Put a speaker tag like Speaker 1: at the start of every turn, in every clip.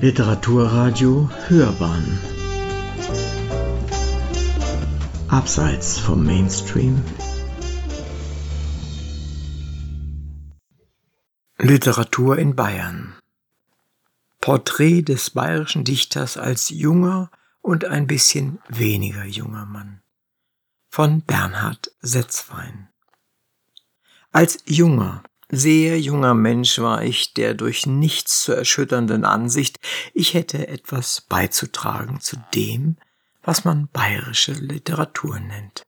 Speaker 1: Literaturradio Hörbahn. Abseits vom Mainstream. Literatur in Bayern. Porträt des bayerischen Dichters als junger und ein bisschen weniger junger Mann. Von Bernhard Setzwein. Als junger sehr junger Mensch war ich der durch nichts zu erschütternden Ansicht, ich hätte etwas beizutragen zu dem, was man bayerische Literatur nennt.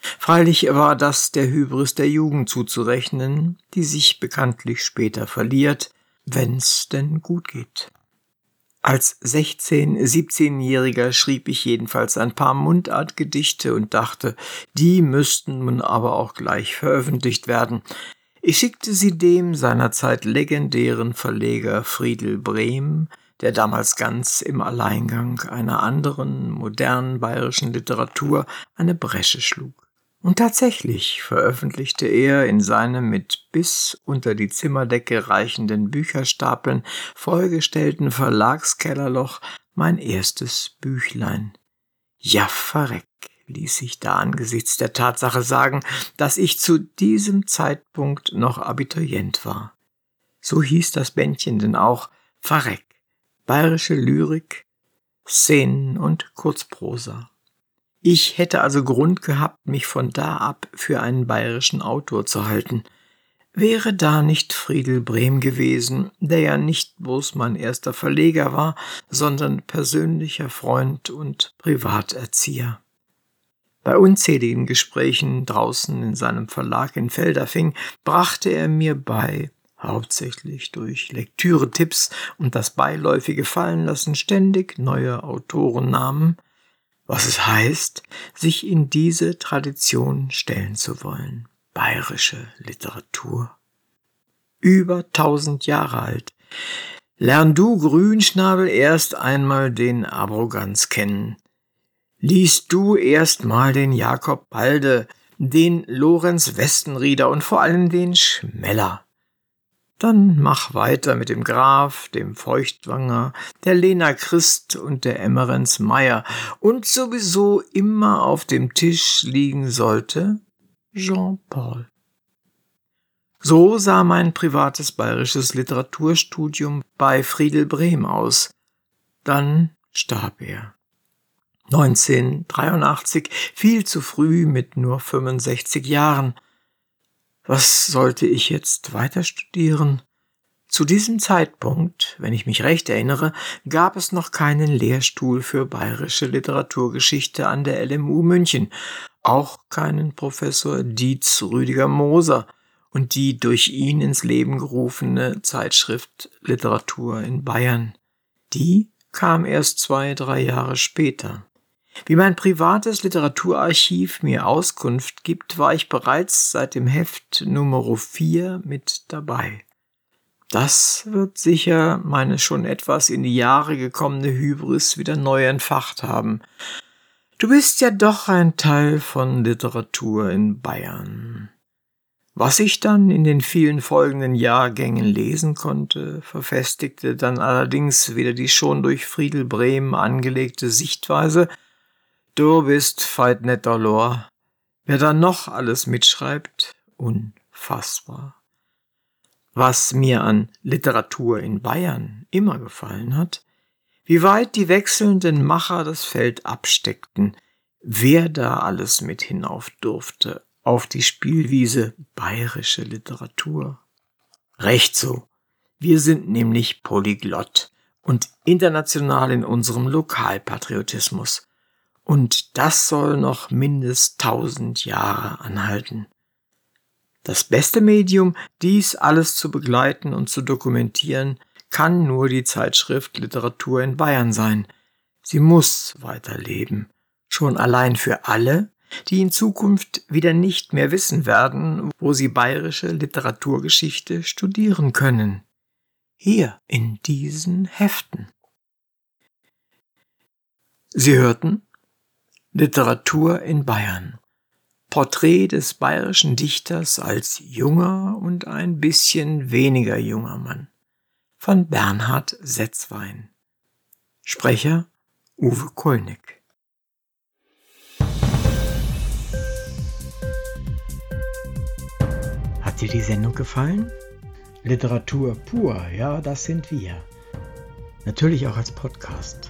Speaker 1: Freilich war das der Hybris der Jugend zuzurechnen, die sich bekanntlich später verliert, wenn's denn gut geht. Als 16-, 17-Jähriger schrieb ich jedenfalls ein paar Mundartgedichte und dachte, die müssten nun aber auch gleich veröffentlicht werden. Ich schickte sie dem seinerzeit legendären Verleger Friedel Brehm, der damals ganz im Alleingang einer anderen, modernen bayerischen Literatur eine Bresche schlug. Und tatsächlich veröffentlichte er in seinem mit bis unter die Zimmerdecke reichenden Bücherstapeln vollgestellten Verlagskellerloch mein erstes Büchlein. Ja, verreck ließ sich da angesichts der Tatsache sagen, dass ich zu diesem Zeitpunkt noch Abiturient war. So hieß das Bändchen denn auch Verreck, bayerische Lyrik, Szenen und Kurzprosa. Ich hätte also Grund gehabt, mich von da ab für einen bayerischen Autor zu halten. Wäre da nicht Friedel Brehm gewesen, der ja nicht bloß mein erster Verleger war, sondern persönlicher Freund und Privaterzieher. Bei unzähligen Gesprächen draußen in seinem Verlag in Feldafing brachte er mir bei, hauptsächlich durch Lektüre-Tipps und das beiläufige Fallenlassen ständig neue Autorennamen, was es heißt, sich in diese Tradition stellen zu wollen. Bayerische Literatur. Über tausend Jahre alt. Lern du, Grünschnabel, erst einmal den Arroganz kennen, liest du erstmal den Jakob Balde, den Lorenz Westenrieder und vor allem den Schmeller. Dann mach weiter mit dem Graf, dem Feuchtwanger, der Lena Christ und der Emmerens Meier und sowieso immer auf dem Tisch liegen sollte Jean-Paul. So sah mein privates bayerisches Literaturstudium bei Friedel Brehm aus. Dann starb er. 1983, viel zu früh mit nur 65 Jahren. Was sollte ich jetzt weiter studieren? Zu diesem Zeitpunkt, wenn ich mich recht erinnere, gab es noch keinen Lehrstuhl für bayerische Literaturgeschichte an der LMU München, auch keinen Professor Dietz Rüdiger Moser und die durch ihn ins Leben gerufene Zeitschrift Literatur in Bayern. Die kam erst zwei, drei Jahre später. Wie mein privates Literaturarchiv mir Auskunft gibt, war ich bereits seit dem Heft Nummer 4 mit dabei. Das wird sicher meine schon etwas in die Jahre gekommene Hybris wieder neu entfacht haben. Du bist ja doch ein Teil von Literatur in Bayern. Was ich dann in den vielen folgenden Jahrgängen lesen konnte, verfestigte dann allerdings wieder die schon durch Friedel Brehm angelegte Sichtweise, Du bist feit netter Lor. Wer da noch alles mitschreibt, unfassbar. Was mir an Literatur in Bayern immer gefallen hat, wie weit die wechselnden Macher das Feld absteckten, wer da alles mit hinauf durfte auf die Spielwiese bayerische Literatur. Recht so. Wir sind nämlich polyglott und international in unserem Lokalpatriotismus. Und das soll noch mindest tausend Jahre anhalten. Das beste Medium, dies alles zu begleiten und zu dokumentieren, kann nur die Zeitschrift Literatur in Bayern sein. Sie muss weiterleben, schon allein für alle, die in Zukunft wieder nicht mehr wissen werden, wo sie bayerische Literaturgeschichte studieren können. Hier in diesen Heften. Sie hörten Literatur in Bayern. Porträt des bayerischen Dichters als junger und ein bisschen weniger junger Mann. von Bernhard Setzwein. Sprecher Uwe Kulnig. Hat dir die Sendung gefallen? Literatur pur, ja, das sind wir. Natürlich auch als Podcast.